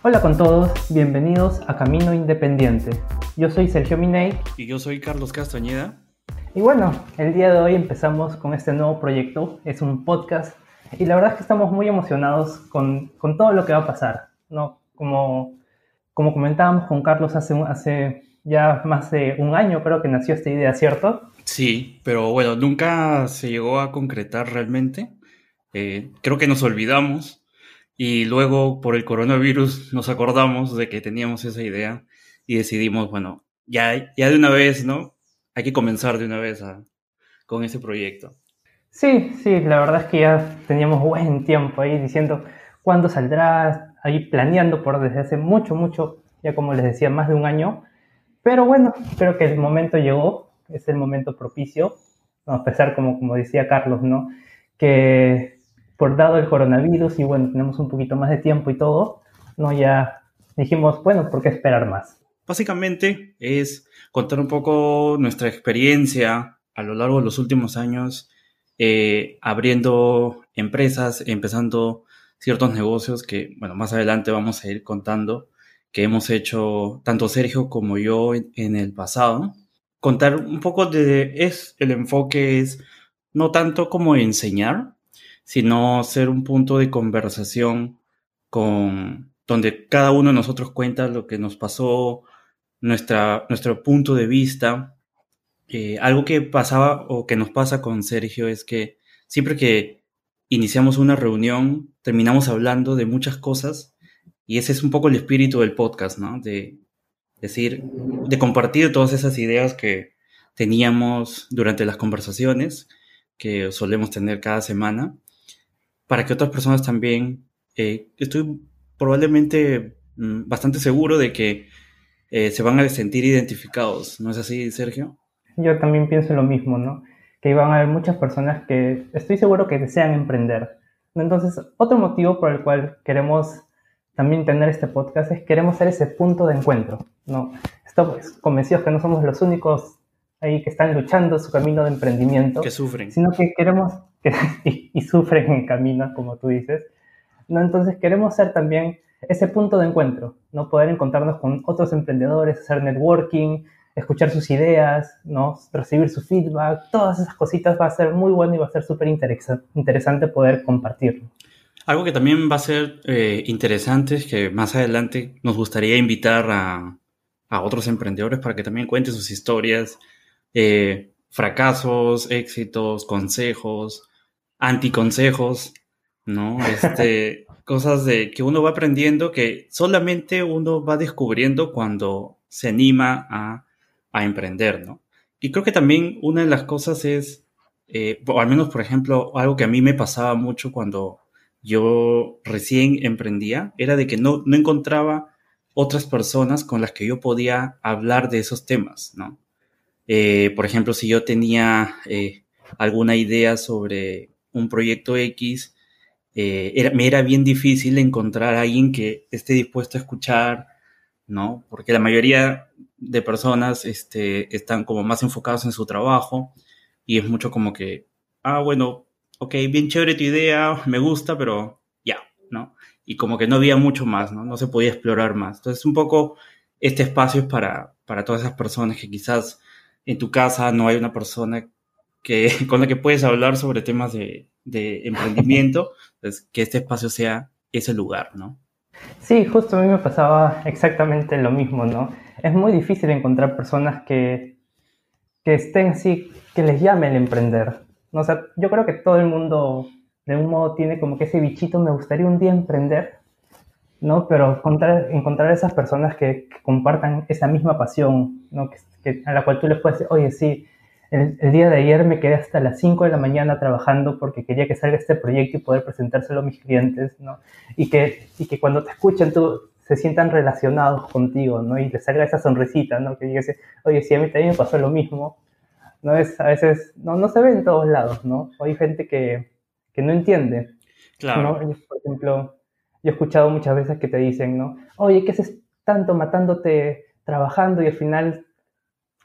Hola con todos, bienvenidos a Camino Independiente. Yo soy Sergio Miney. Y yo soy Carlos Castañeda. Y bueno, el día de hoy empezamos con este nuevo proyecto, es un podcast, y la verdad es que estamos muy emocionados con, con todo lo que va a pasar, ¿no? Como, como comentábamos con Carlos hace, hace ya más de un año, creo que nació esta idea, ¿cierto? Sí, pero bueno, nunca se llegó a concretar realmente. Eh, creo que nos olvidamos y luego por el coronavirus nos acordamos de que teníamos esa idea y decidimos, bueno, ya, ya de una vez, ¿no? Hay que comenzar de una vez con ese proyecto. Sí, sí, la verdad es que ya teníamos buen tiempo ahí diciendo cuándo saldrá, ahí planeando por desde hace mucho, mucho, ya como les decía, más de un año. Pero bueno, creo que el momento llegó, es el momento propicio, a pesar como, como decía Carlos, ¿no? Que por dado el coronavirus y bueno, tenemos un poquito más de tiempo y todo, no ya dijimos, bueno, ¿por qué esperar más? Básicamente es contar un poco nuestra experiencia a lo largo de los últimos años eh, abriendo empresas, empezando ciertos negocios que, bueno, más adelante vamos a ir contando que hemos hecho tanto Sergio como yo en, en el pasado. Contar un poco de, es, el enfoque es no tanto como enseñar, sino ser un punto de conversación con donde cada uno de nosotros cuenta lo que nos pasó, nuestra, nuestro punto de vista. Eh, algo que pasaba o que nos pasa con Sergio es que siempre que iniciamos una reunión terminamos hablando de muchas cosas y ese es un poco el espíritu del podcast, ¿no? De decir, de compartir todas esas ideas que teníamos durante las conversaciones que solemos tener cada semana para que otras personas también, eh, estoy probablemente mm, bastante seguro de que eh, se van a sentir identificados, ¿no es así, Sergio? Yo también pienso lo mismo, ¿no? Que iban a haber muchas personas que estoy seguro que desean emprender. Entonces, otro motivo por el cual queremos también tener este podcast es queremos ser ese punto de encuentro, ¿no? Estamos convencidos que no somos los únicos ahí que están luchando su camino de emprendimiento. Que sufren. Sino que queremos y, sufren en camino, como tú dices. ¿no? Entonces queremos ser también ese punto de encuentro, ¿no? Poder encontrarnos con otros emprendedores, hacer networking, escuchar sus ideas, ¿no? Recibir su feedback, todas esas cositas va a ser muy bueno y va a ser súper interesante poder compartirlo. Algo que también va a ser eh, interesante es que más adelante nos gustaría invitar a, a, otros emprendedores para que también cuenten sus historias, eh, fracasos, éxitos, consejos, anticonsejos, ¿no? Este, cosas de que uno va aprendiendo que solamente uno va descubriendo cuando se anima a, a emprender, ¿no? Y creo que también una de las cosas es, eh, o al menos, por ejemplo, algo que a mí me pasaba mucho cuando yo recién emprendía, era de que no, no encontraba otras personas con las que yo podía hablar de esos temas, ¿no? Eh, por ejemplo, si yo tenía eh, alguna idea sobre un proyecto X, eh, me era bien difícil encontrar a alguien que esté dispuesto a escuchar, ¿no? Porque la mayoría de personas este, están como más enfocados en su trabajo y es mucho como que, ah, bueno, ok, bien chévere tu idea, me gusta, pero ya, ¿no? Y como que no había mucho más, ¿no? No se podía explorar más. Entonces, un poco este espacio es para, para todas esas personas que quizás en tu casa no hay una persona que, con la que puedes hablar sobre temas de, emprendimiento, pues que este espacio sea ese lugar, ¿no? Sí, justo a mí me pasaba exactamente lo mismo, ¿no? Es muy difícil encontrar personas que, que estén así, que les llame el emprender. O sea, yo creo que todo el mundo de un modo tiene como que ese bichito, me gustaría un día emprender, ¿no? Pero encontrar, encontrar esas personas que, compartan esa misma pasión, ¿no? Que, a la cual tú les puedes decir, oye, sí, el, día de ayer me quedé hasta las 5 de la mañana trabajando porque quería que salga este proyecto y poder presentárselo a mis clientes, ¿no? Y que, y que cuando te escuchen tú se sientan relacionados contigo, ¿no? Y les salga esa sonrisita, ¿no? Que digas, oye, sí, a mí también me pasó lo mismo, ¿no? Es, a veces, no, no se ve en todos lados, ¿no? hay gente que, que no entiende, claro. ¿no? Por ejemplo, yo he escuchado muchas veces que te dicen, ¿no? Oye, ¿qué haces tanto matándote trabajando y al final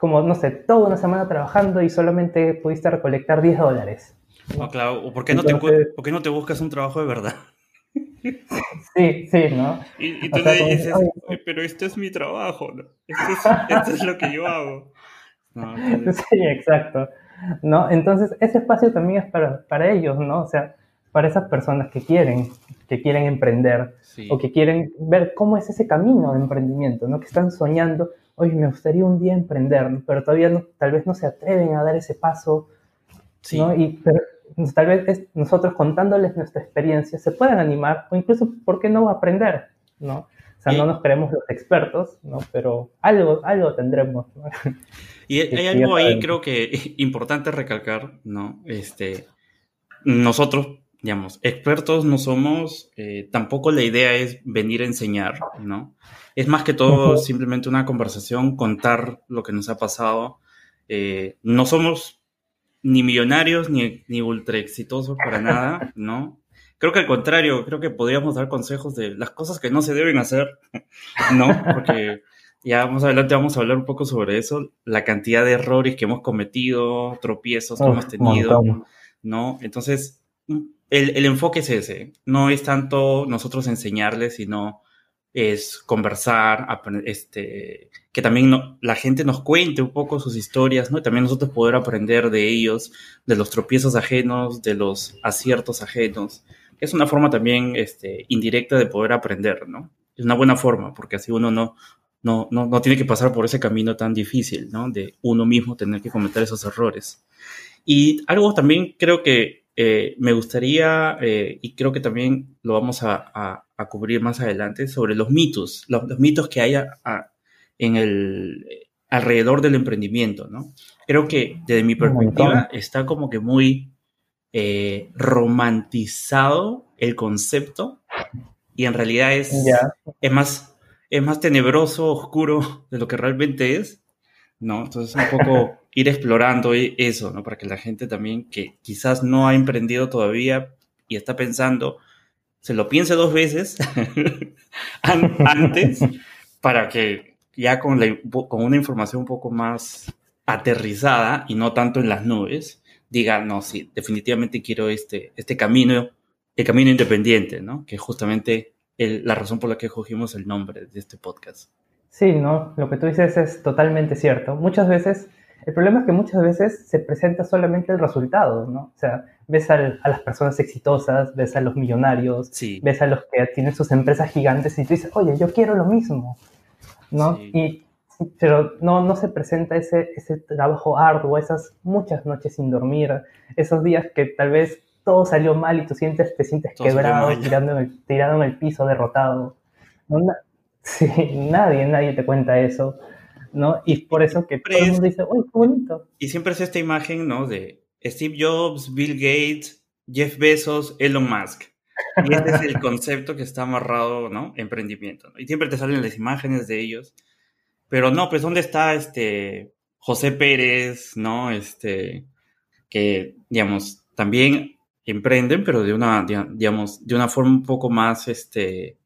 como, no sé, toda una semana trabajando y solamente pudiste recolectar 10 dólares. No, claro, ¿o por qué, no te, ¿por qué no te buscas un trabajo de verdad? Sí, sí, ¿no? Y, tú le dices, pero esto es mi trabajo, ¿no? Esto es, lo que yo hago. Sí, exacto. ¿No? Entonces, ese espacio también es para, para ellos, ¿no? O sea, para esas personas que quieren, que quieren emprender o que quieren ver cómo es ese camino de emprendimiento, ¿no? Que están soñando, oye, me gustaría un día emprender, pero todavía no, tal vez no se atreven a dar ese paso, ¿no? Y pero, tal vez nosotros contándoles nuestra experiencia se puedan animar o incluso, ¿por qué no aprender, ¿no? O sea, no nos creemos los expertos, ¿no? Pero algo, algo tendremos. ¿no? Y hay algo ahí creo que importante recalcar, ¿no? Este, nosotros digamos, expertos no somos, eh, tampoco la idea es venir a enseñar, ¿no? Es más que todo simplemente una conversación, contar lo que nos ha pasado. Eh, no somos ni millonarios ni, ni ultra exitosos para nada, ¿no? Creo que al contrario, creo que podríamos dar consejos de las cosas que no se deben hacer, ¿no? Porque ya más adelante vamos a hablar un poco sobre eso, la cantidad de errores que hemos cometido, tropiezos que hemos tenido, ¿no? Entonces, el, enfoque es ese. No es tanto nosotros enseñarles, sino es conversar, este, que también la gente nos cuente un poco sus historias, ¿no? Y también nosotros poder aprender de ellos, de los tropiezos ajenos, de los aciertos ajenos. Es una forma también este, indirecta de poder aprender, ¿no? Es una buena forma, porque así uno no, no, no, no tiene que pasar por ese camino tan difícil, ¿no? De uno mismo tener que cometer esos errores. Y algo también creo que eh, me gustaría, eh, y creo que también lo vamos a, cubrir más adelante, sobre los mitos, los, mitos que hay en el, alrededor del emprendimiento, ¿no? Creo que desde mi perspectiva está como que muy eh, romantizado el concepto y en realidad es, es, más, es más tenebroso, oscuro de lo que realmente es, ¿no? Entonces un poco ir explorando e-, eso, ¿no? Para que la gente también que quizás no ha emprendido todavía y está pensando, se lo piense dos veces antes para que ya con, con una información un poco más aterrizada y no tanto en las nubes, diga, no, sí, definitivamente quiero este, este camino, el camino independiente, ¿no? Que justamente la razón por la que escogimos el nombre de este podcast. Sí, ¿no? Lo que tú dices es totalmente cierto. Muchas veces el problema es que muchas veces se presenta solamente el resultado, ¿no? O sea, ves a las personas exitosas, ves a los millonarios, ves a los que tienen sus empresas gigantes y tú dices, oye, yo quiero lo mismo, ¿no? Y, pero no, no se presenta ese, ese trabajo arduo, esas muchas noches sin dormir, esos días que tal vez todo salió mal y tú sientes, te sientes quebrado, tirando en el, tirado en el piso, derrotado. Sí, nadie, nadie te cuenta eso. ¿no? Y por eso que todo el mundo dice, uy, qué bonito! Y siempre es esta imagen, ¿no? De Steve Jobs, Bill Gates, Jeff Bezos, Elon Musk. Y este es el concepto que está amarrado, ¿no? Emprendimiento. Y siempre te salen las imágenes de ellos. Pero no, pues ¿dónde está este José Pérez, ¿no? Este, que, digamos, también emprenden, pero de una, digamos, de una forma un poco más, este,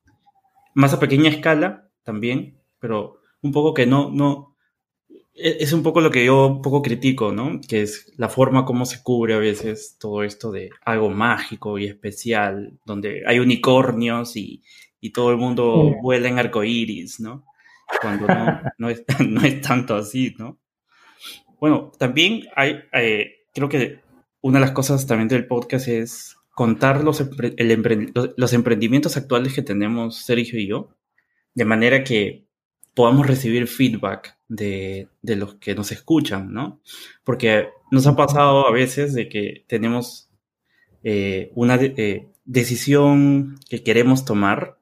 más a pequeña escala también, pero un poco que no, no, e, es un poco lo que yo un poco critico, ¿no? Que es la forma como se cubre a veces todo esto de algo mágico y especial, donde hay unicornios y, y todo el mundo vuela en arcoíris, ¿no? Cuando no, no, es, no, es, tanto así, ¿no? Bueno, también hay, eh, creo que una de las cosas también del podcast es contar los, el los emprendimientos actuales que tenemos Sergio y yo, de manera que podamos recibir feedback de, los que nos escuchan, ¿no? Porque nos ha pasado a veces de que tenemos eh, una eh, decisión que queremos tomar,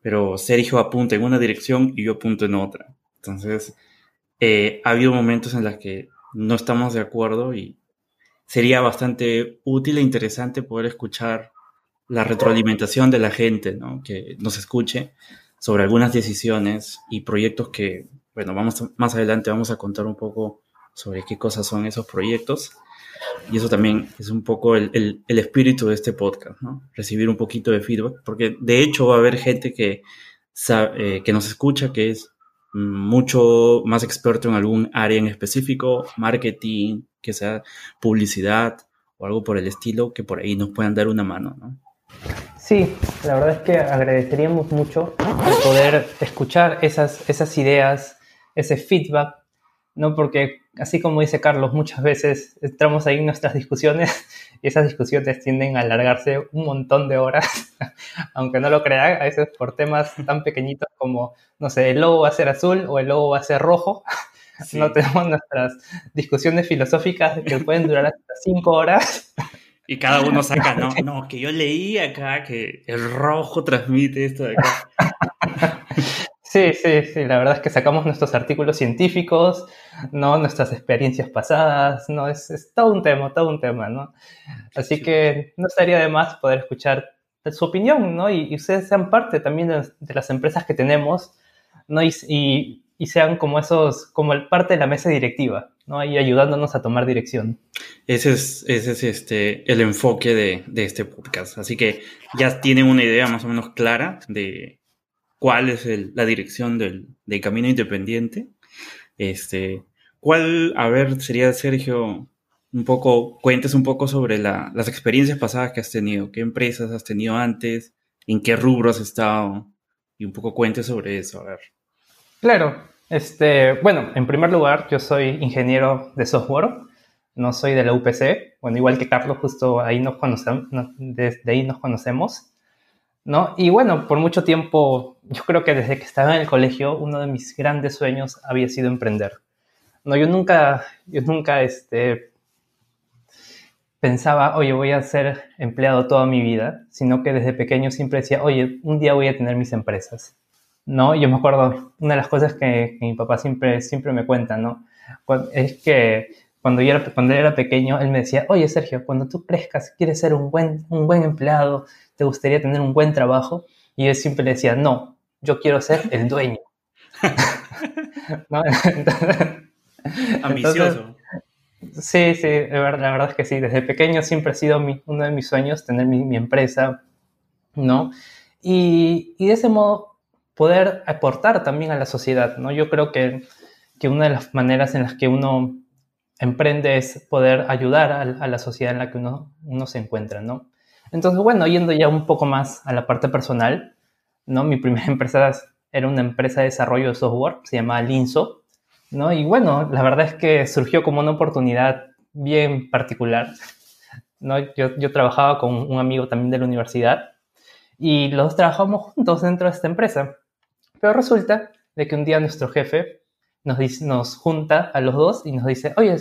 pero Sergio apunta en una dirección y yo apunto en otra. Entonces, eh, ha habido momentos en los que no estamos de acuerdo y sería bastante útil e interesante poder escuchar la retroalimentación de la gente, ¿no? Que nos escuche sobre algunas decisiones y proyectos que, bueno, vamos más adelante vamos a contar un poco sobre qué cosas son esos proyectos. Y eso también es un poco el, el, espíritu de este podcast, ¿no? Recibir un poquito de feedback, porque de hecho va a haber gente que, eh, que nos escucha que es mucho más experto en algún área en específico, marketing, que sea publicidad o algo por el estilo, que por ahí nos puedan dar una mano, ¿no? Sí, la verdad es que agradeceríamos mucho poder escuchar esas, esas ideas, ese feedback, ¿no? Porque así como dice Carlos, muchas veces entramos ahí en nuestras discusiones y esas discusiones tienden a alargarse un montón de horas, aunque no lo crean, a veces por temas tan pequeñitos como, no sé, el logo va a ser azul o el logo va a ser rojo. No tenemos nuestras discusiones filosóficas que pueden durar hasta cinco horas. Y cada uno saca, no, no, que yo leí acá que el rojo transmite esto de acá. Sí, sí, sí, la verdad es que sacamos nuestros artículos científicos, ¿no? Nuestras experiencias pasadas, ¿no? Es, todo un tema, todo un tema, ¿no? Así que no estaría de más poder escuchar su opinión, ¿no? Y, ustedes sean parte también de, las empresas que tenemos, ¿no? Y, sean como esos, como el parte de la mesa directiva, ¿no? Y ayudándonos a tomar dirección. Ese es, ese es este, el enfoque de, de este podcast. Así que ya tienen una idea más o menos clara de cuál es la dirección del, camino independiente. Este, ¿Cuál, a ver, sería Sergio, un poco, cuentes un poco sobre las experiencias pasadas que has tenido, qué empresas has tenido antes, en qué rubro has estado, y un poco cuentes sobre eso, a ver. Claro, este, bueno, en primer lugar, yo soy ingeniero de software, no soy de la UPC, bueno, igual que Carlos, justo ahí nos conocemos, desde ahí nos conocemos. ¿no? Y bueno, por mucho tiempo, yo creo que desde que estaba en el colegio, uno de mis grandes sueños había sido emprender. No, yo nunca, yo nunca, este, pensaba, oye, voy a ser empleado toda mi vida, sino que desde pequeño siempre decía, oye, un día voy a tener mis empresas. ¿No? Yo me acuerdo, una de las cosas que, mi papá siempre, siempre me cuenta, ¿no? Es que cuando yo era, cuando era pequeño, él me decía, oye, Sergio, cuando tú crezcas, quieres ser un buen, un buen empleado, ¿te gustaría tener un buen trabajo? Y yo siempre le decía, no, yo quiero ser el dueño. Ambicioso. sí, sí, la verdad es que sí. Desde pequeño siempre ha sido uno de mis sueños tener mi, empresa, ¿no? Y, de ese modo poder aportar también a la sociedad, ¿no? Yo creo que, que una de las maneras en las que uno emprende es poder ayudar a, a la sociedad en la que uno, uno se encuentra, ¿no? Entonces, bueno, yendo ya un poco más a la parte personal, ¿no? Mi primera empresa era una empresa de desarrollo de software, se llamaba Linso, ¿no? Y bueno, la verdad es que surgió como una oportunidad bien particular, ¿no? Yo, yo trabajaba con un amigo también de la universidad y los dos trabajamos juntos dentro de esta empresa. Pero resulta de que un día nuestro jefe nos, dice, nos junta a los dos y nos dice, oye,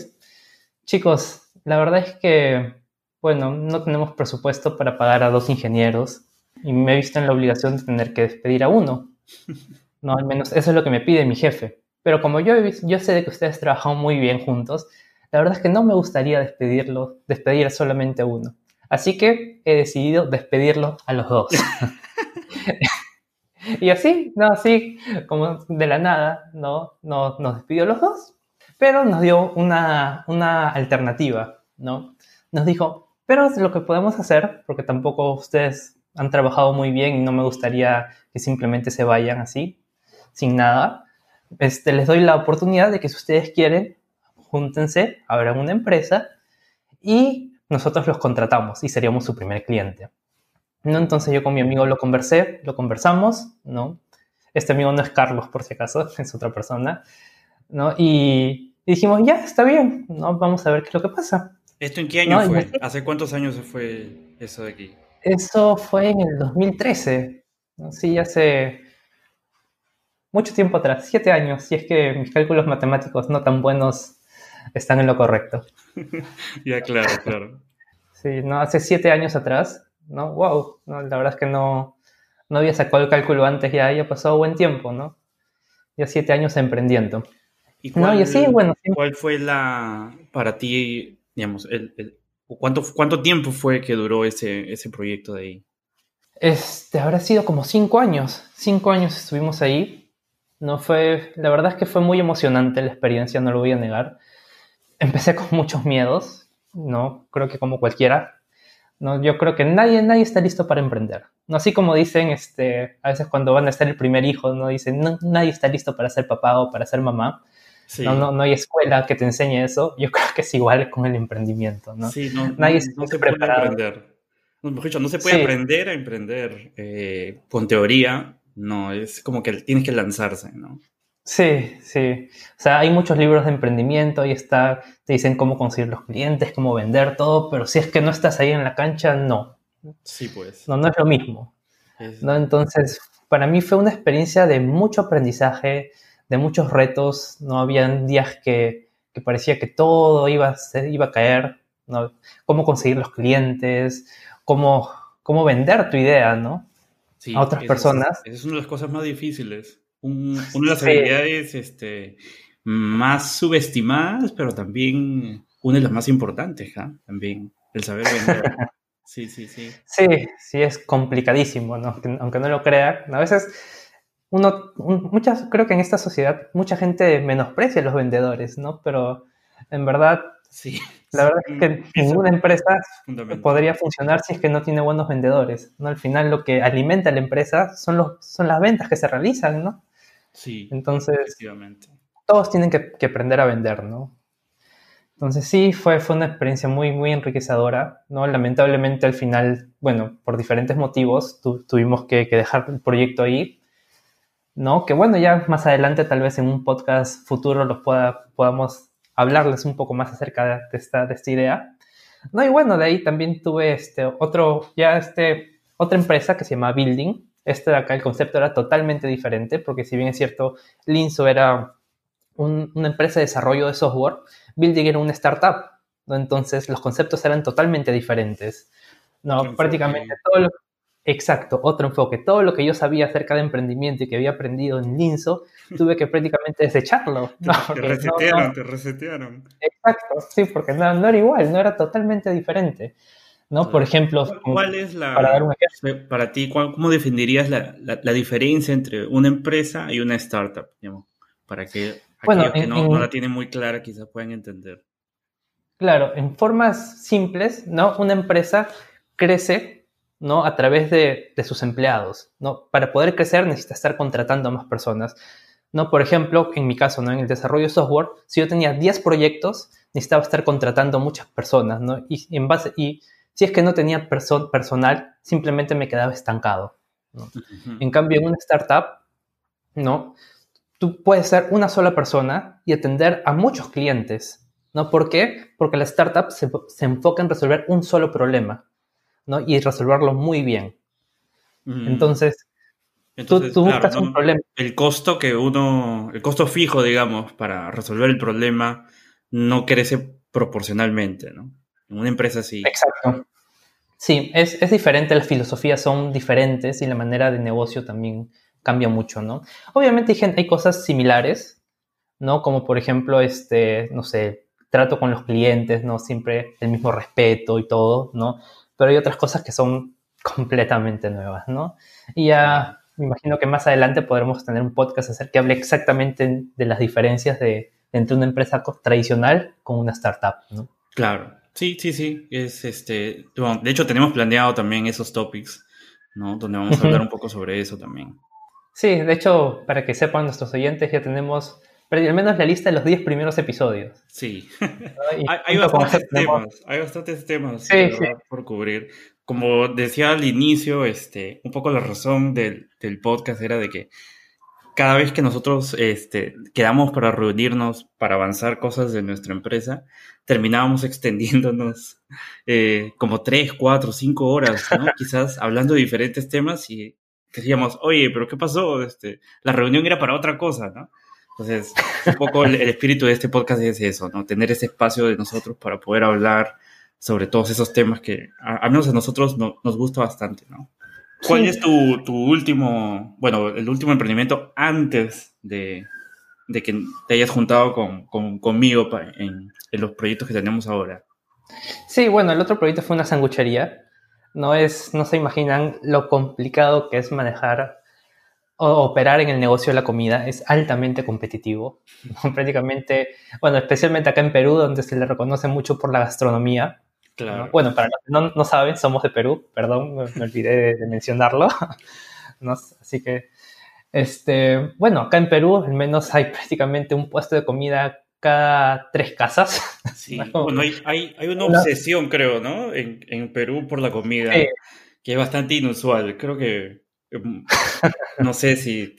chicos, la verdad es que bueno, no tenemos presupuesto para pagar a dos ingenieros y me he visto en la obligación de tener que despedir a uno. No, al menos eso es lo que me pide mi jefe. Pero como yo, yo sé de que ustedes trabajan muy bien juntos, la verdad es que no me gustaría despedirlo, despedir solamente a uno. Así que he decidido despedirlo a los dos. y así, no, así, como de la nada, no, no nos despidió los dos, pero nos dio una, una alternativa, ¿no? Nos dijo, pero lo que podemos hacer, porque tampoco ustedes han trabajado muy bien y no me gustaría que simplemente se vayan así, sin nada, este, les doy la oportunidad de que si ustedes quieren, júntense, abran una empresa y nosotros los contratamos y seríamos su primer cliente. ¿No? Entonces yo con mi amigo lo conversé, lo conversamos, ¿no? Este amigo no es Carlos, por si acaso, es otra persona, ¿no? Y, dijimos, ya, está bien, ¿no? Vamos a ver qué es lo que pasa. ¿Esto en qué año fue? ¿Hace cuántos años fue eso de aquí? Eso fue en el 2013. Sí, hace mucho tiempo atrás, siete años, si es que mis cálculos matemáticos no tan buenos están en lo correcto. ya, claro, claro. Sí, no, hace siete años atrás, ¿no? Wow, no, la verdad es que no, no había sacado el cálculo antes, ya había pasado buen tiempo, ¿no? Ya siete años emprendiendo. ¿Y cuál, bueno, cuál fue la, para ti, digamos, el, ¿cuánto, ¿cuánto tiempo fue que duró ese, ese proyecto de ahí? Este, habrá sido como cinco años. Cinco años estuvimos ahí. No fue, la verdad es que fue muy emocionante la experiencia, no lo voy a negar. Empecé con muchos miedos, ¿no? Creo que como cualquiera. ¿No? Yo creo que nadie, nadie está listo para emprender. ¿no? Así como dicen, este, a veces cuando van a estar el primer hijo, ¿no? Dicen, nadie está listo para ser papá o para ser mamá. No, no, hay escuela que te enseñe eso. Yo creo que es igual con el emprendimiento, ¿no? Sí, no, Nadie se, puede emprender. Mejor dicho, no se puede aprender a emprender eh, con teoría, no, es como que tienes que lanzarse, ¿no? Sí, sí. O sea, hay muchos libros de emprendimiento y está, te dicen cómo conseguir los clientes, cómo vender todo, pero si es que no estás ahí en la cancha, no. Sí, pues. No, no es lo mismo. ¿no? Entonces, para mí fue una experiencia de mucho aprendizaje, de muchos retos. No habían días que, que parecía que todo iba a, ser, iba a caer. ¿no? Cómo conseguir los clientes, cómo, cómo vender tu idea, ¿no? a otras personas. Es, es una de las cosas más difíciles. una de las habilidades este, más subestimadas, pero también una de las más importantes, ¿ah? También, el saber vender. Sí, sí, sí. Sí, sí, es complicadísimo, ¿no? aunque no lo crea. A veces uno, muchas, creo que en esta sociedad mucha gente menosprecia a los vendedores, ¿no? Pero en verdad, sí, la verdad es que ninguna empresa podría funcionar si es que no tiene buenos vendedores, ¿no? Al final lo que alimenta a la empresa son, los, son las ventas que se realizan, ¿no? Sí, Entonces, todos tienen que, que aprender a vender, ¿no? Entonces sí, fue, fue una experiencia muy, muy enriquecedora, ¿no? Lamentablemente al final, bueno, por diferentes motivos tuvimos que, dejar el proyecto ahí, ¿no? Que bueno, ya más adelante tal vez en un podcast futuro los pueda, podamos hablarles un poco más acerca de esta, de esta idea. No, y bueno, de ahí también tuve este otro, ya este, otra empresa que se llama Building. Este de acá, el concepto era totalmente diferente, porque si bien es cierto, Linzo era una empresa de desarrollo de software, Building era una startup, ¿no? entonces los conceptos eran totalmente diferentes. No, prácticamente todo lo, Exacto, otro enfoque. Todo lo que yo sabía acerca de emprendimiento y que había aprendido en Linzo, tuve que prácticamente desecharlo. te resetearon, te resetearon. Exacto, sí, porque no, era igual, no era totalmente diferente. ¿No? Por ejemplo, ¿cuál es la, para, dar un ejemplo? para ti, ¿cómo definirías la, la, diferencia entre una empresa y una startup? para que aquellos que no, la tienen muy clara quizás puedan entender. Claro, en formas simples, ¿no? Una empresa crece, ¿no? A través de, de, sus empleados, ¿no? Para poder crecer necesita estar contratando a más personas, ¿no? Por ejemplo, en mi caso, ¿no? En el desarrollo de software, si yo tenía 10 proyectos, necesitaba estar contratando muchas personas, ¿no? Y, en base, y si es que no tenía personal, simplemente me quedaba estancado, En cambio, en una startup, ¿no? tú puedes ser una sola persona y atender a muchos clientes. ¿no? ¿Por qué? Porque la startup se, enfoca en resolver un solo problema ¿no? y resolverlo muy bien. Mm. Entonces, tú, buscas un problema. El costo que uno, el costo fijo, digamos, para resolver el problema no crece proporcionalmente, ¿no? En una empresa sí. Exacto. Sí, es, es diferente, las filosofías son diferentes y la manera de negocio también cambia mucho, ¿no? Obviamente hay, hay cosas similares, ¿no? Como por ejemplo, este, no sé, trato con los clientes, ¿no? Siempre el mismo respeto y todo, ¿no? Pero hay otras cosas que son completamente nuevas, ¿no? Y ya me imagino que más adelante podremos tener un podcast acerca que hable exactamente de las diferencias de, entre una empresa tradicional con una startup, ¿no? Claro, sí, sí, sí. Es este, de hecho tenemos planeado también esos topics, ¿no? Donde vamos a hablar un poco sobre eso también. Sí, de hecho, para que sepan nuestros oyentes, ya tenemos al menos la lista de los 10 primeros episodios. Sí. hay, bastantes temas, hay bastantes temas por cubrir. Como decía al inicio, este, un poco la razón del, podcast era de que cada vez que nosotros este, quedamos para reunirnos, para avanzar cosas de nuestra empresa, terminábamos extendiéndonos eh, como 3, 4, 5 horas, ¿no? quizás hablando de diferentes temas y decíamos, oye, pero ¿qué pasó? Este, la reunión era para otra cosa, ¿no? Entonces, un poco el, espíritu de este podcast es eso, ¿no? Tener ese espacio de nosotros para poder hablar sobre todos esos temas que a, menos a nosotros nos gusta bastante, ¿no? ¿Cuál es tu, tu, último, bueno, el último emprendimiento antes de, de que te hayas juntado con, con, conmigo en, en, los proyectos que tenemos ahora? Sí, bueno, el otro proyecto fue una sanguchería no, es, no se imaginan lo complicado que es manejar o operar en el negocio de la comida. Es altamente competitivo. Prácticamente, bueno, especialmente acá en Perú, donde se le reconoce mucho por la gastronomía. Claro. Bueno, para los que no, no, saben, somos de Perú, perdón, me, olvidé de, mencionarlo. así que, este, bueno, acá en Perú al menos hay prácticamente un puesto de comida cada tres casas. Sí, bueno, hay, una obsesión, creo, ¿no? En, Perú por la comida, que es bastante inusual. Creo que, em, no sé si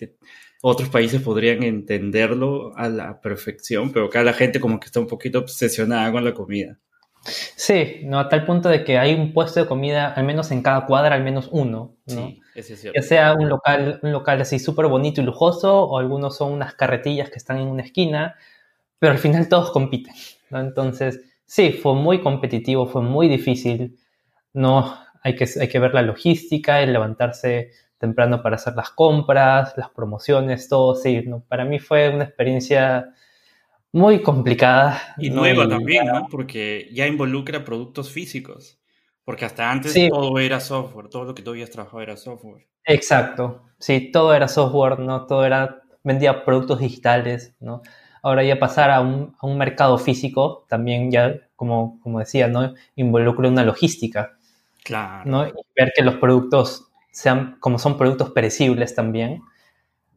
otros países podrían entenderlo a la perfección, pero acá la gente como que está un poquito obsesionada con la comida. Sí, no, a tal punto de que hay un puesto de comida, al menos en cada cuadra, al menos uno, ¿no? Sí, es cierto. Ya sea un local, un local así súper bonito y lujoso, o algunos son unas carretillas que están en una esquina, pero al final todos compiten, ¿no? Entonces, sí, fue muy competitivo, fue muy difícil, ¿no? Hay que, hay que ver la logística, el levantarse temprano para hacer las compras, las promociones, todo, sí, ¿no? Para mí fue una experiencia muy complicada. Y nueva también, ¿no? Porque ya involucra productos físicos. Porque hasta antes todo era software, todo lo que tú habías trabajado era software. Exacto, sí, todo era software, ¿no? Todo era, vendía productos digitales, ¿no? Ahora ya pasar a un, a un mercado físico también ya, como, como decía, ¿no? Involucra una logística. Claro. ¿no? Y ver que los productos sean, como son productos perecibles también,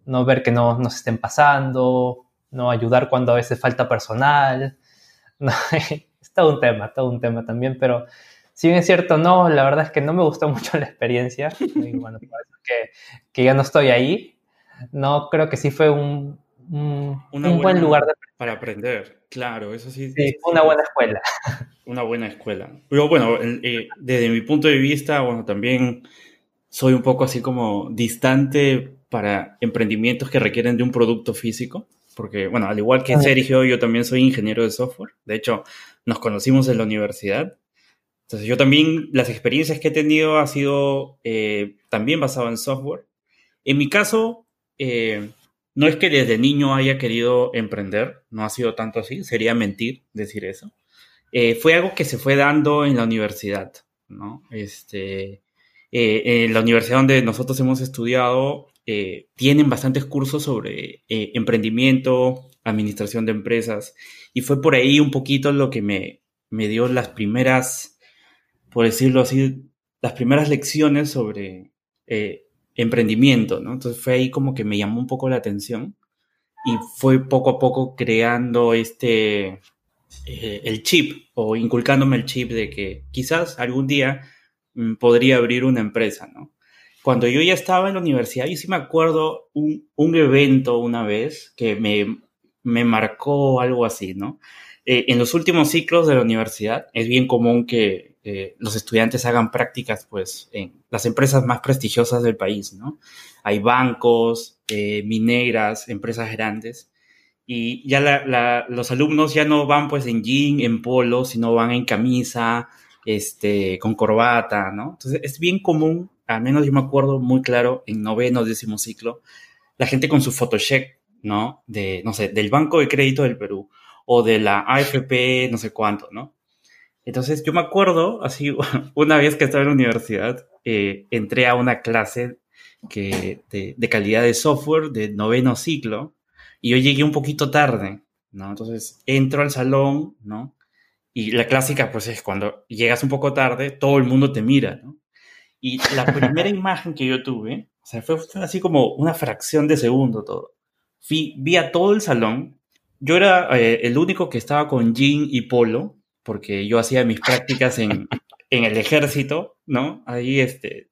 ¿no? Ver que no, no se estén pasando, ¿no? Ayudar cuando a veces falta personal, ¿no? es todo un tema, todo un tema también, pero si bien es cierto, no, la verdad es que no me gustó mucho la experiencia, y bueno, por eso que, que, ya no estoy ahí, no, creo que sí fue un, un, buen lugar para aprender, claro, eso sí. Sí, una buena escuela. Una buena escuela. Pero bueno, eh, desde mi punto de vista, bueno, también soy un poco así como distante para emprendimientos que requieren de un producto físico porque, bueno, al igual que Sergio, yo también soy ingeniero de software. De hecho, nos conocimos en la universidad. Entonces, yo también, las experiencias que he tenido ha sido eh, también basado en software. En mi caso, eh, no es que desde niño haya querido emprender, no ha sido tanto así, sería mentir decir eso. Eh, fue algo que se fue dando en la universidad, ¿no? Este, en la universidad donde nosotros hemos estudiado, eh, tienen bastantes cursos sobre eh, emprendimiento, administración de empresas, y fue por ahí un poquito lo que me, me dio las primeras, por decirlo así, las primeras lecciones sobre eh, emprendimiento, ¿no? Entonces fue ahí como que me llamó un poco la atención y fue poco a poco creando este, el chip o inculcándome el chip de que quizás algún día podría abrir una empresa, ¿no? cuando yo ya estaba en la universidad, yo sí me acuerdo un, un evento una vez que me, me marcó algo así, ¿no? Eh, en los últimos ciclos de la universidad es bien común que eh, los estudiantes hagan prácticas, pues, en las empresas más prestigiosas del país, ¿no? Hay bancos, eh, mineras, empresas grandes, y ya la, la, los alumnos ya no van, pues, en jean, en polo, sino van en camisa, este, con corbata, ¿no? Entonces es bien común al menos yo me acuerdo muy claro, en noveno, décimo ciclo, la gente con su photocheck, ¿no? De, no sé, del Banco de Crédito del Perú o de la AFP, no sé cuánto, ¿no? Entonces yo me acuerdo, así, una vez que estaba en la universidad, eh, entré a una clase que, de, de, calidad de software de noveno ciclo y yo llegué un poquito tarde, ¿no? Entonces entro al salón, ¿no? Y la clásica, pues es cuando llegas un poco tarde, todo el mundo te mira, ¿no? Y la primera imagen que yo tuve, o sea, fue, así como una fracción de segundo todo. vi a todo el salón. Yo era eh, el único que estaba con jean y polo, porque yo hacía mis prácticas en, en el ejército, ¿no? Ahí, este,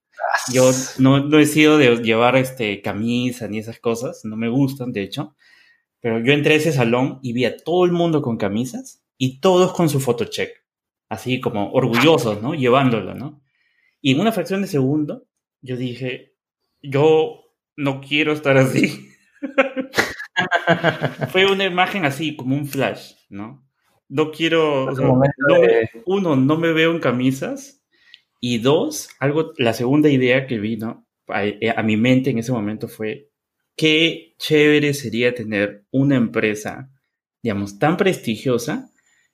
yo no, no, he sido de llevar este, camisa ni esas cosas, no me gustan, de hecho. Pero yo entré a ese salón y vi a todo el mundo con camisas y todos con su photocheck, así como orgullosos, ¿no? Llevándolo, ¿no? Y en una fracción de segundo, yo dije, yo no quiero estar así. Fue una imagen así, como un flash, ¿no? No quiero, uno, no me veo en camisas. Y dos, algo, la segunda idea que vino a, a mi mente en ese momento fue, qué chévere sería tener una empresa, digamos, tan prestigiosa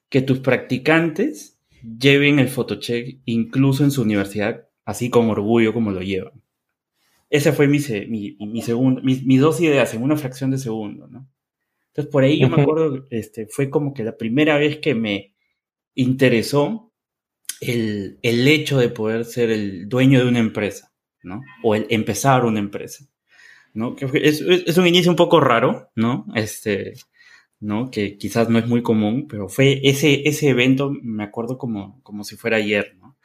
que tus practicantes lleven el photocheck incluso en su universidad, así con orgullo como lo llevan. Esa fue mi, mi, mi segundo, mis, dos ideas en una fracción de segundo, ¿no? Entonces, por ahí yo me acuerdo, este, fue como que la primera vez que me interesó el, el hecho de poder ser el dueño de una empresa, ¿no? O el empezar una empresa, ¿no? Es, es un inicio un poco raro, ¿no? Este, ¿no? Que quizás no es muy común, pero fue ese, ese evento, me acuerdo como, como si fuera ayer, ¿no?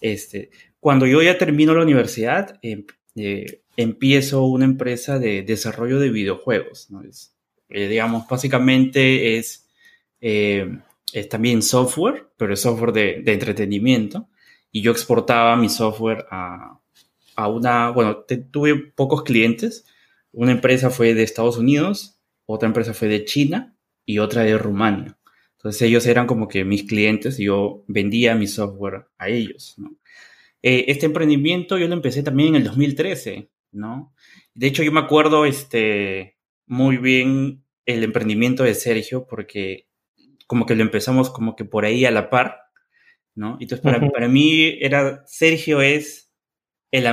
Este, cuando yo ya termino la universidad, em, eh, empiezo una empresa de desarrollo de videojuegos, ¿no? Es, eh, digamos, básicamente es, eh, es también software, pero es software de, de, entretenimiento, y yo exportaba mi software a, a una, bueno, tuve pocos clientes, una empresa fue de Estados Unidos, otra empresa fue de China y otra de Rumania. Entonces ellos eran como que mis clientes y yo vendía mi software a ellos, ¿no? Eh, este emprendimiento yo lo empecé también en el 2013, ¿no? De hecho yo me acuerdo este, muy bien el emprendimiento de Sergio porque como que lo empezamos como que por ahí a la par, ¿no? Entonces para, para mí era, Sergio es el,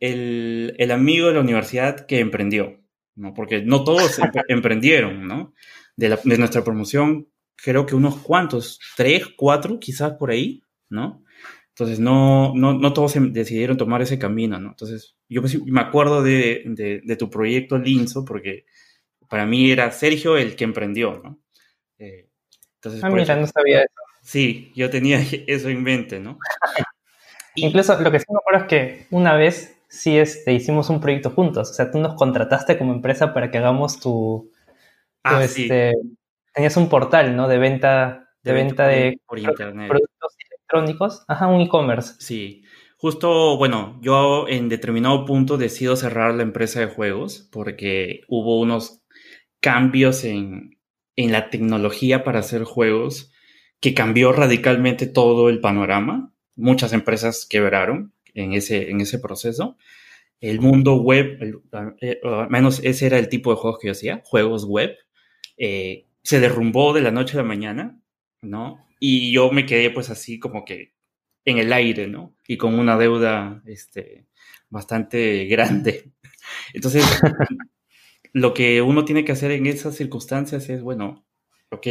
el, el, amigo de la universidad que emprendió, ¿no? Porque no todos emprendieron, ¿no? De, la, de nuestra promoción creo que unos cuantos, tres, cuatro, quizás por ahí, ¿no? Entonces, no, no, no todos decidieron tomar ese camino, ¿no? Entonces, yo me acuerdo de, de, tu proyecto Linzo, porque para mí era Sergio el que emprendió, ¿no? Eh, entonces, ah, mira, no sabía eso. Sí, yo tenía eso en mente, ¿no? Incluso lo que sí me acuerdo es que una vez sí este, hicimos un proyecto juntos, o sea, tú nos contrataste como empresa para que hagamos tu, ah, este, tenías un portal, ¿no? De venta de, venta de por, internet. productos electrónicos, ajá, un e-commerce. Sí. Justo, bueno, yo en determinado punto decido cerrar la empresa de juegos porque hubo unos cambios en, en la tecnología para hacer juegos que cambió radicalmente todo el panorama. Muchas empresas quebraron en ese, en ese proceso. El mundo web, eh, al menos ese era el tipo de juegos que yo hacía, juegos web. Eh, se derrumbó de la noche a la mañana, ¿no? Y yo me quedé pues así como que en el aire, ¿no? Y con una deuda este, bastante grande. Entonces, lo que uno tiene que hacer en esas circunstancias es, bueno, ok,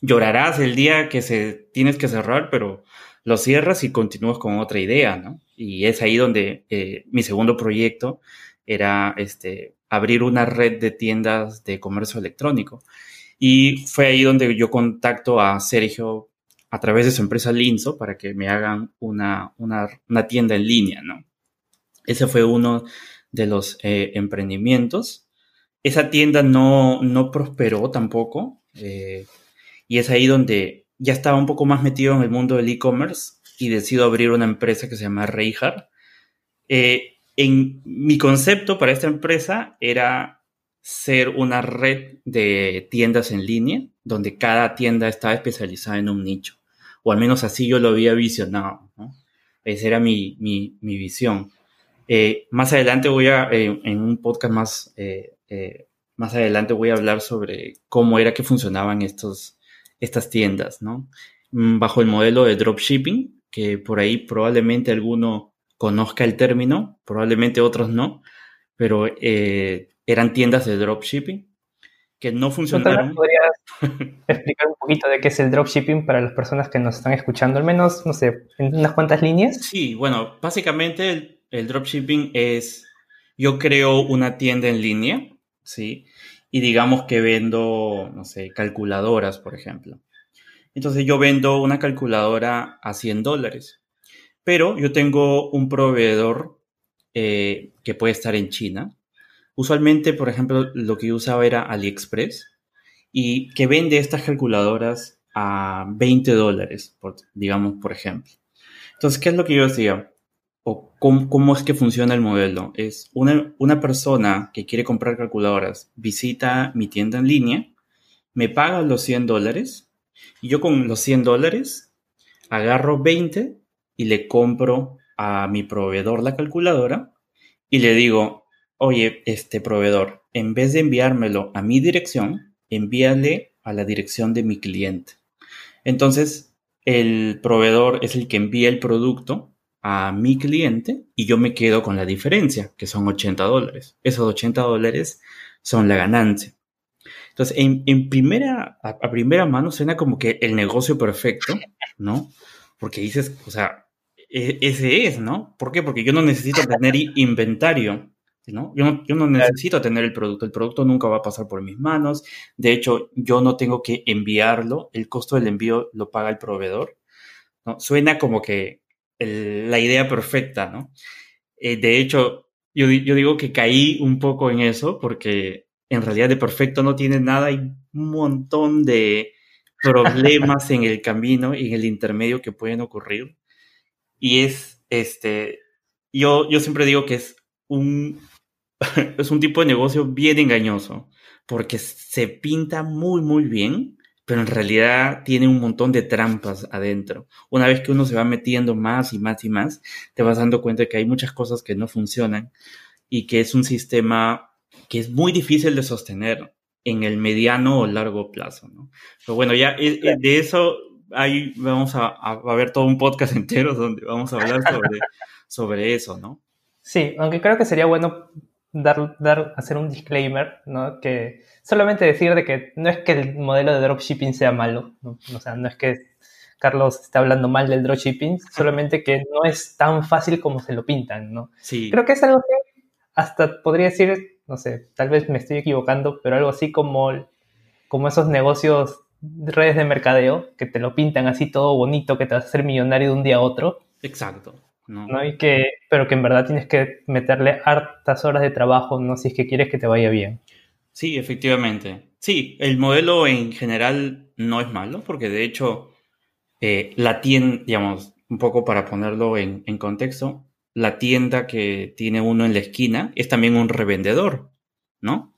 llorarás el día que se tienes que cerrar, pero lo cierras y continúas con otra idea, ¿no? Y es ahí donde eh, mi segundo proyecto era este, abrir una red de tiendas de comercio electrónico. Y fue ahí donde yo contacto a Sergio a través de su empresa Linzo para que me hagan una, una, tienda en línea, ¿no? Ese fue uno de los eh, emprendimientos. Esa tienda no, no prosperó tampoco. Eh, y es ahí donde ya estaba un poco más metido en el mundo del e-commerce y decido abrir una empresa que se llama Reihar. Eh, en mi concepto para esta empresa era ser una red de tiendas en línea, donde cada tienda estaba especializada en un nicho. O al menos así yo lo había visionado. Esa era mi, mi, mi visión. Eh, más adelante voy a, eh, en un podcast más, eh, más adelante voy a hablar sobre cómo era que funcionaban estos, estas tiendas, ¿no? Mm, bajo el modelo de dropshipping, que por ahí probablemente alguno conozca el término, probablemente otros no, pero eran tiendas de dropshipping que no funcionaron. ¿Podrías explicar un poquito de qué es el dropshipping para las personas que nos están escuchando? Al menos, no sé, en unas cuantas líneas. Sí, bueno, básicamente el, dropshipping es, yo creo una tienda en línea, ¿sí? Y digamos que vendo, no sé, calculadoras, por ejemplo. Entonces yo vendo una calculadora a 100 dólares, pero yo tengo un proveedor eh, que puede estar en China, Usualmente, por ejemplo, lo que yo usaba era AliExpress y que vende estas calculadoras a 20 dólares, digamos, por ejemplo. Entonces, ¿qué es lo que yo decía? ¿O cómo, es que funciona el modelo? Es una, una persona que quiere comprar calculadoras, visita mi tienda en línea, me paga los 100 dólares y yo con los 100 dólares agarro 20 y le compro a mi proveedor la calculadora y le digo, oye, este proveedor, en vez de enviármelo a mi dirección, envíale a la dirección de mi cliente. Entonces, el proveedor es el que envía el producto a mi cliente y yo me quedo con la diferencia, que son 80 dólares. Esos 80 dólares son la ganancia. Entonces, en, primera, a, primera mano suena como que el negocio perfecto, ¿no? Porque dices, o sea, ese es, ¿no? ¿Por qué? Porque yo no necesito tener inventario ¿no? Yo, ¿no? yo no necesito tener el producto, el producto nunca va a pasar por mis manos, de hecho yo no tengo que enviarlo, el costo del envío lo paga el proveedor, ¿no? Suena como que el, la idea perfecta, ¿no? Eh, de hecho, yo, yo digo que caí un poco en eso porque en realidad de perfecto no tiene nada, hay un montón de problemas en el camino y en el intermedio que pueden ocurrir. Y es, este, yo, yo siempre digo que es un, es un tipo de negocio bien engañoso, porque se pinta muy, muy bien, pero en realidad tiene un montón de trampas adentro. Una vez que uno se va metiendo más y más y más, te vas dando cuenta de que hay muchas cosas que no funcionan y que es un sistema que es muy difícil de sostener en el mediano o largo plazo, ¿no? Pero bueno, ya eh, eh, de eso ahí vamos a, a, ver todo un podcast entero donde vamos a hablar sobre, sobre eso, ¿no? Sí, aunque creo que sería bueno dar, dar, hacer un disclaimer, ¿no? Que solamente decir de que no es que el modelo de dropshipping sea malo, ¿no? o sea, no es que Carlos está hablando mal del dropshipping, solamente que no es tan fácil como se lo pintan, ¿no? Sí. Creo que es algo que hasta podría decir no sé, tal vez me estoy equivocando, pero algo así como, como esos negocios, redes de mercadeo, que te lo pintan así todo bonito, que te vas a hacer millonario de un día a otro. Exacto. ¿no? Y que, pero que en verdad tienes que meterle hartas horas de trabajo, ¿no? Si es que quieres que te vaya bien. Sí, efectivamente. Sí, el modelo en general no es malo, porque de hecho eh, la tienda, digamos, un poco para ponerlo en, en contexto, la tienda que tiene uno en la esquina es también un revendedor, ¿no?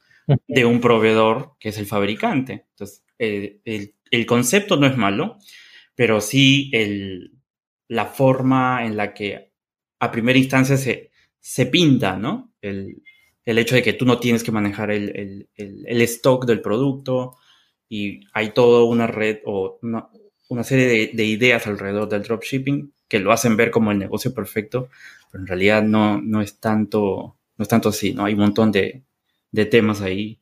De un proveedor que es el fabricante. Entonces, el, concepto no es malo, pero sí el, la forma en la que a primera instancia se, se pinta, ¿no? El, hecho de que tú no tienes que manejar el, stock del producto y hay toda una red o una, serie de, de, ideas alrededor del dropshipping que lo hacen ver como el negocio perfecto, pero en realidad no, no, es, tanto, no es tanto así, ¿no? Hay un montón de, de temas ahí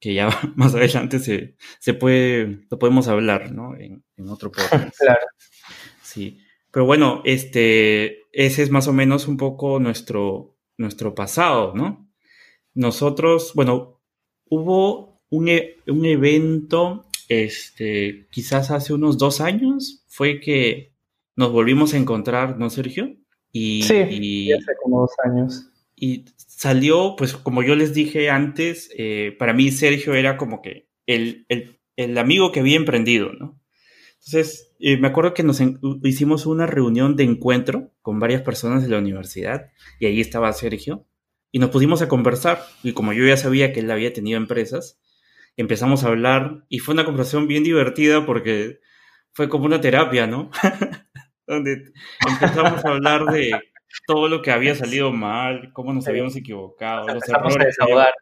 que ya más adelante se, se puede, lo podemos hablar, ¿no? En, en otro podcast. Claro. Sí. Pero bueno, este, ese es más o menos un poco nuestro, nuestro pasado, ¿no? Nosotros, bueno, hubo un, e, un evento, este, quizás hace unos dos años, fue que nos volvimos a encontrar, ¿no, Sergio? Y, sí, hace como dos años. Y salió, pues como yo les dije antes, eh, para mí Sergio era como que el, el, el, amigo que había emprendido, ¿no? Entonces, eh, me acuerdo que nos hicimos una reunión de encuentro con varias personas de la universidad y ahí estaba Sergio y nos pusimos a conversar y como yo ya sabía que él había tenido empresas, empezamos a hablar y fue una conversación bien divertida porque fue como una terapia, ¿no? donde empezamos a hablar de todo lo que había salido mal, cómo nos habíamos equivocado, los errores. A desahogar.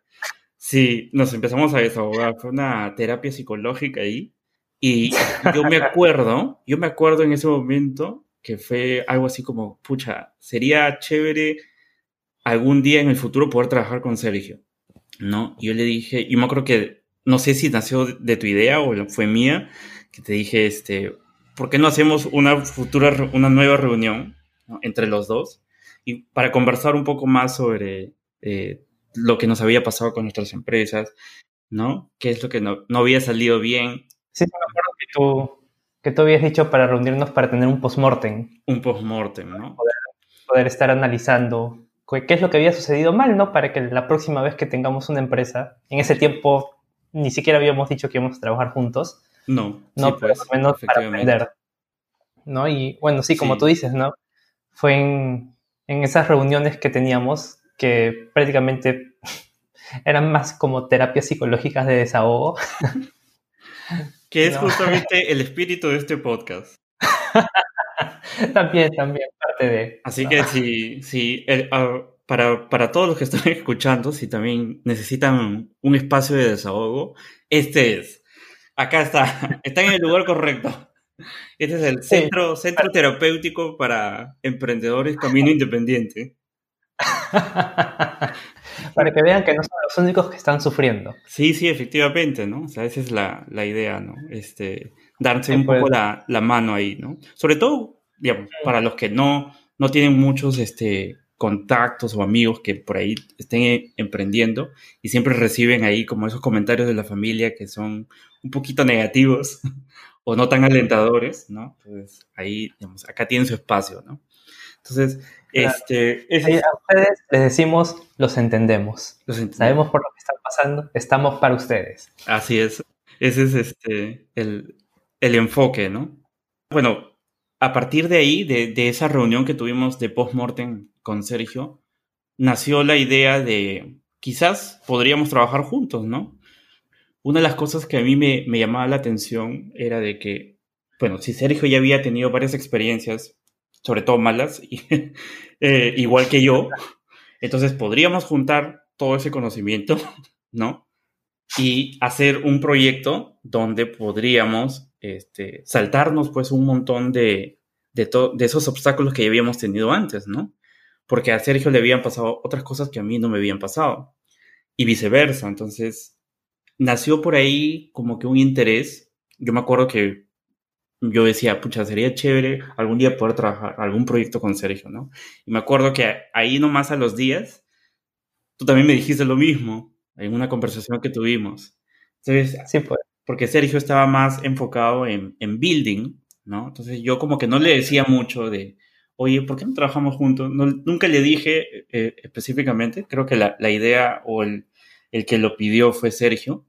Sí, nos empezamos a desahogar. Fue una terapia psicológica ahí. Y yo me acuerdo, yo me acuerdo en ese momento que fue algo así como, pucha, sería chévere algún día en el futuro poder trabajar con Sergio, ¿no? Y yo le dije, y me acuerdo que, no sé si nació de tu idea o fue mía, que te dije, este, ¿por qué no hacemos una futura, una nueva reunión entre los dos? Y para conversar un poco más sobre eh, lo que nos había pasado con nuestras empresas, ¿no? ¿Qué es lo que no, no había salido bien? Sí, me acuerdo que tú, que tú habías dicho para reunirnos para tener un post-mortem. Un post-mortem, ¿no? Poder, poder estar analizando qué es lo que había sucedido mal, ¿no? Para que la próxima vez que tengamos una empresa, en ese tiempo ni siquiera habíamos dicho que íbamos a trabajar juntos, no, no, pues, menos para aprender. ¿no? Y bueno, sí, como tú dices, ¿no? Fue en, en esas reuniones que teníamos que prácticamente eran más como terapias psicológicas de desahogo. que es justamente el espíritu de este podcast. también, también, parte de... Así que sí, sí, ah, para, para todos los que están escuchando, si también necesitan un espacio de desahogo, este es. Acá está, está en el lugar correcto. Este es el centro, centro terapéutico para emprendedores Camino Independiente. para que vean que no son los únicos que están sufriendo. Sí, sí, efectivamente, ¿no? O sea, esa es la, idea, ¿no? Este, darse un poco pues. la, mano ahí, ¿no? Sobre todo, digamos, para los que no, no tienen muchos este, contactos o amigos que por ahí estén emprendiendo y siempre reciben ahí como esos comentarios de la familia que son un poquito negativos o no tan alentadores, ¿no? Entonces ahí, digamos, acá tienen su espacio, ¿no? Entonces, este... A ustedes les decimos, los entendemos. los entendemos. Sabemos por lo que están pasando, estamos para ustedes. Así es. Ese es este, el, el enfoque, ¿no? Bueno, a partir de ahí, de, esa reunión que tuvimos de post-mortem con Sergio, nació la idea de quizás podríamos trabajar juntos, ¿no? Una de las cosas que a mí me, llamaba la atención era de que, bueno, si Sergio ya había tenido varias experiencias, sobre todo malas, eh, igual que yo, entonces podríamos juntar todo ese conocimiento, ¿no? Y hacer un proyecto donde podríamos este, saltarnos pues un montón de, de, de esos obstáculos que ya habíamos tenido antes, ¿no? Porque a Sergio le habían pasado otras cosas que a mí no me habían pasado y viceversa. Entonces, nació por ahí como que un interés. Yo me acuerdo que yo decía, pucha, sería chévere algún día poder trabajar algún proyecto con Sergio, ¿no? Y me acuerdo que ahí nomás a los días, tú también me dijiste lo mismo en una conversación que tuvimos. Entonces, sí, pues porque Sergio estaba más enfocado en, en, building, ¿no? Entonces yo como que no le decía mucho de, oye, ¿por qué no trabajamos juntos? nunca le dije eh, específicamente, creo que la, la idea o el, el, que lo pidió fue Sergio,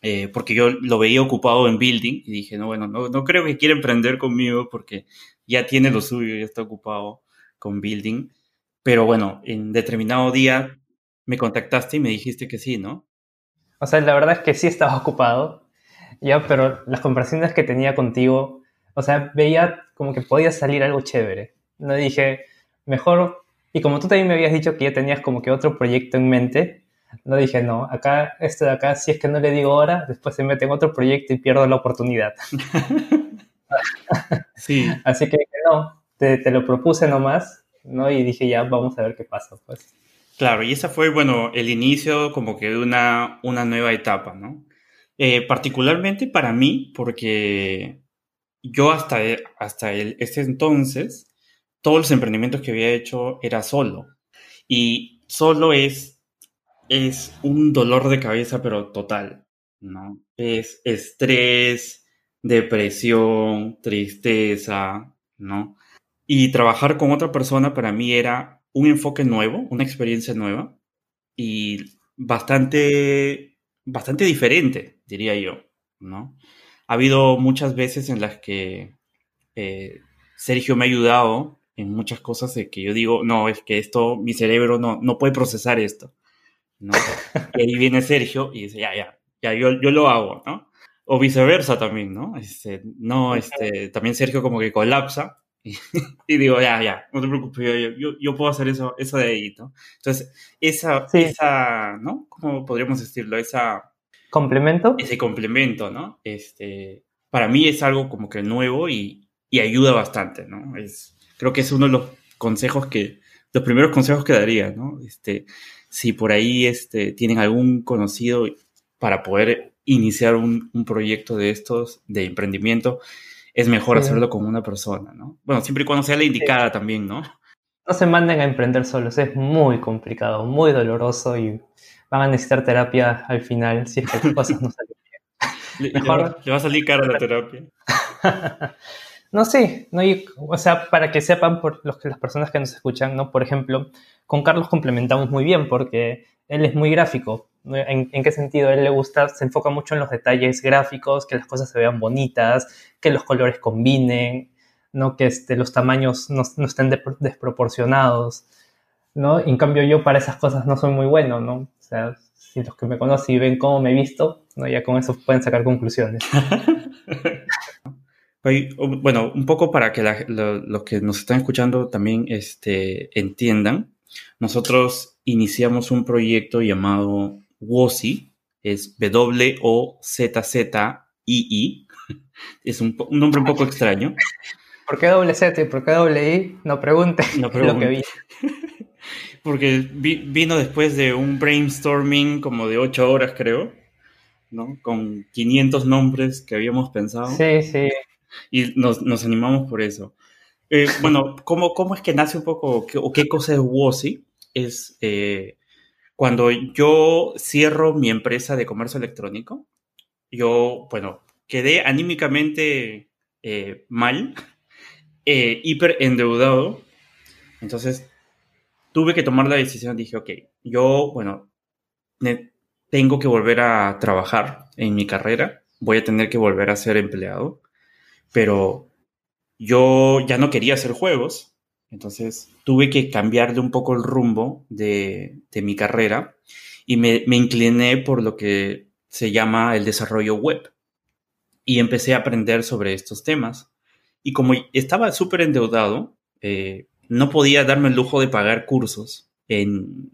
eh, porque yo lo veía ocupado en building y dije, no, bueno, no, no creo que quiera emprender conmigo porque ya tiene lo suyo, ya está ocupado con building. Pero bueno, en determinado día me contactaste y me dijiste que sí, ¿no? O sea, la verdad es que sí estaba ocupado, ya, pero las conversaciones que tenía contigo, o sea, veía como que podía salir algo chévere. No dije, mejor, y como tú también me habías dicho que ya tenías como que otro proyecto en mente, no dije, no, acá, este de acá, si es que no le digo ahora, después se mete en otro proyecto y pierdo la oportunidad. sí. Así que no, te, te, lo propuse nomás, ¿no? Y dije, ya, vamos a ver qué pasa, pues. Claro, y ese fue, bueno, el inicio como que de una, una nueva etapa, ¿no? Eh, particularmente para mí, porque yo hasta, hasta el, este entonces, todos los emprendimientos que había hecho era solo. Y solo es, es un dolor de cabeza, pero total, ¿no? Es estrés, depresión, tristeza, ¿no? Y trabajar con otra persona para mí era un enfoque nuevo, una experiencia nueva y bastante bastante diferente, diría yo, ¿no? Ha habido muchas veces en las que eh, Sergio me ha ayudado en muchas cosas de que yo digo, no, es que esto, mi cerebro no, no puede procesar esto, ¿no? Y ahí viene Sergio y dice, ya, ya, ya, yo, yo lo hago, ¿no? O viceversa también, ¿no? Este, no, este, también Sergio como que colapsa y, digo, ya, ya, no te preocupes, yo, yo, puedo hacer eso, eso de ahí, ¿no? Entonces, esa, esa, ¿no? ¿Cómo podríamos decirlo? Esa... ¿Complemento? Ese complemento, ¿no? Este, para mí es algo como que nuevo y, y ayuda bastante, ¿no? Es, creo que es uno de los consejos que, los primeros consejos que daría, ¿no? Este, si por ahí este, tienen algún conocido para poder iniciar un, un proyecto de estos, de emprendimiento, es mejor hacerlo con una persona, ¿no? Bueno, siempre y cuando sea la indicada también, ¿no? No se manden a emprender solos, es muy complicado, muy doloroso y van a necesitar terapia al final si es que cosas no salen bien. Mejor... Le, va a salir cara la terapia. no, sí, no, o sea, para que sepan por los que las personas que nos escuchan, ¿no? Por ejemplo, con Carlos complementamos muy bien porque él es muy gráfico. ¿En, qué sentido? A él le gusta, se enfoca mucho en los detalles gráficos, que las cosas se vean bonitas, que los colores combinen, ¿no? que este, los tamaños no, estén desproporcionados. ¿no? En cambio, yo para esas cosas no soy muy bueno, ¿no? O sea, si los que me conocen y ven cómo me he visto, ¿no? ya con eso pueden sacar conclusiones. bueno, un poco para que los que nos están escuchando también este, entiendan, nosotros iniciamos un proyecto llamado WOZI, es W-O-Z-Z-I-I. Es un, nombre un poco extraño. ¿Por qué doble Z y por qué doble I? No pregunte, no lo que vi. Porque vino después de un brainstorming como de ocho horas, creo, ¿no? Con 500 nombres que habíamos pensado. Sí, sí. Y nos, nos animamos por eso. Eh, bueno, ¿cómo, ¿cómo, es que nace un poco, o qué cosa es WOSI? Es eh, cuando yo cierro mi empresa de comercio electrónico, yo, bueno, quedé anímicamente eh, mal, hiper endeudado, entonces tuve que tomar la decisión, dije, ok, yo, bueno, tengo que volver a trabajar en mi carrera, voy a tener que volver a ser empleado, pero yo ya no quería hacer juegos, entonces tuve que cambiarle un poco el rumbo de, mi carrera y me, incliné por lo que se llama el desarrollo web. Y empecé a aprender sobre estos temas. Y como estaba súper endeudado, eh, no podía darme el lujo de pagar cursos en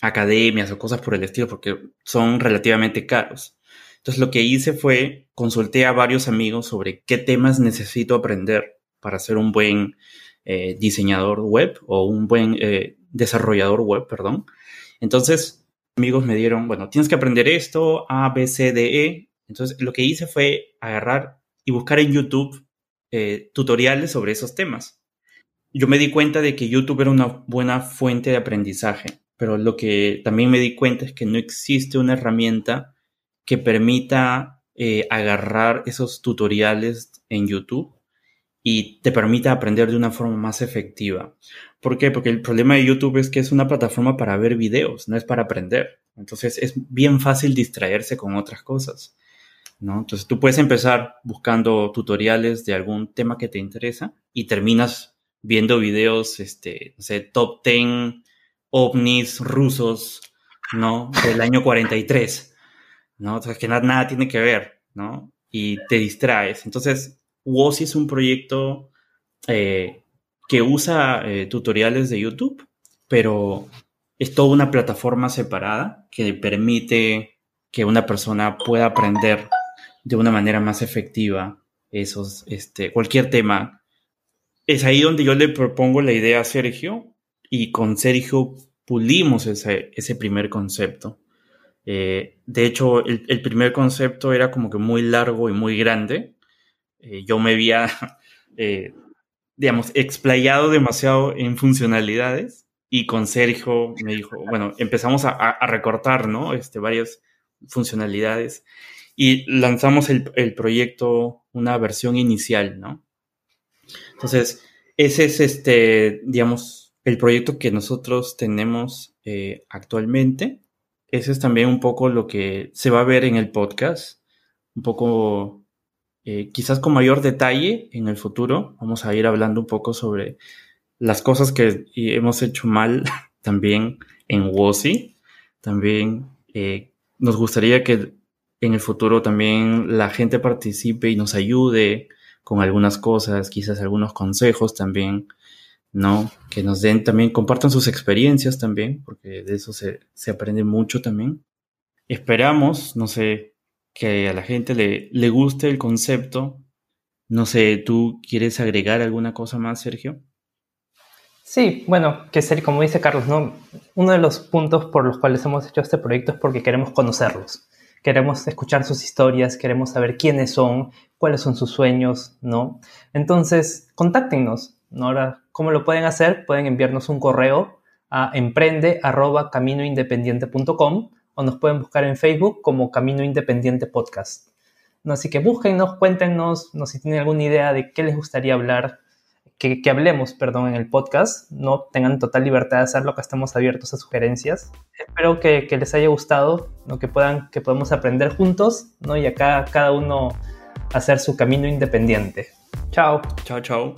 academias o cosas por el estilo porque son relativamente caros. Entonces lo que hice fue consulté a varios amigos sobre qué temas necesito aprender para ser un buen eh, diseñador web o un buen eh, desarrollador web, perdón. Entonces, amigos me dieron, bueno, tienes que aprender esto, A, B, C, D, E. Entonces, lo que hice fue agarrar y buscar en YouTube eh, tutoriales sobre esos temas. Yo me di cuenta de que YouTube era una buena fuente de aprendizaje, pero lo que también me di cuenta es que no existe una herramienta que permita agarrar esos tutoriales en YouTube y te permite aprender de una forma más efectiva. ¿Por qué? Porque el problema de YouTube es que es una plataforma para ver videos, no es para aprender. Entonces es bien fácil distraerse con otras cosas. ¿no? Entonces tú puedes empezar buscando tutoriales de algún tema que te interesa y terminas viendo videos, este, no sé, top 10 ovnis rusos, ¿no? Del año 43, ¿no? Entonces que nada, nada tiene que ver, ¿no? Y te distraes. Entonces WOSI es un proyecto eh, que usa eh, tutoriales de YouTube, pero es toda una plataforma separada que permite que una persona pueda aprender de una manera más efectiva esos, este, cualquier tema. Es ahí donde yo le propongo la idea a Sergio y con Sergio pulimos ese, ese primer concepto. Eh, de hecho, el, primer concepto era como que muy largo y muy grande eh, yo me había, eh, digamos, explayado demasiado en funcionalidades y con Sergio me dijo, bueno, empezamos a, recortar, ¿no? Este, varias funcionalidades y lanzamos el, proyecto, una versión inicial, ¿no? Entonces, ese es, este, digamos, el proyecto que nosotros tenemos actualmente. Ese es también un poco lo que se va a ver en el podcast, un poco eh, quizás con mayor detalle en el futuro. Vamos a ir hablando un poco sobre las cosas que hemos hecho mal también en WOSI. También eh, nos gustaría que en el futuro también la gente participe y nos ayude con algunas cosas, quizás algunos consejos también, ¿no? Que nos den también, compartan sus experiencias también, porque de eso se, se aprende mucho también. Esperamos, no sé, que a la gente le, le guste el concepto. No sé, ¿tú quieres agregar alguna cosa más, Sergio? Sí, bueno, que ser, como dice Carlos, ¿no? uno de los puntos por los cuales hemos hecho este proyecto es porque queremos conocerlos, queremos escuchar sus historias, queremos saber quiénes son, cuáles son sus sueños, ¿no? Entonces, contáctenos, ¿no? Ahora, ¿cómo lo pueden hacer? Pueden enviarnos un correo a emprende.caminoindependiente.com o nos pueden buscar en Facebook como Camino Independiente Podcast. ¿No? Así que búsquennos, cuéntenos, no, si tienen alguna idea de qué les gustaría hablar, que, hablemos, perdón, en el podcast. No tengan total libertad de hacerlo, que estamos abiertos a sugerencias. Espero que, les haya gustado, que, puedan, que podamos aprender juntos ¿no? y acá cada uno hacer su camino independiente. Chao. Chao, chao.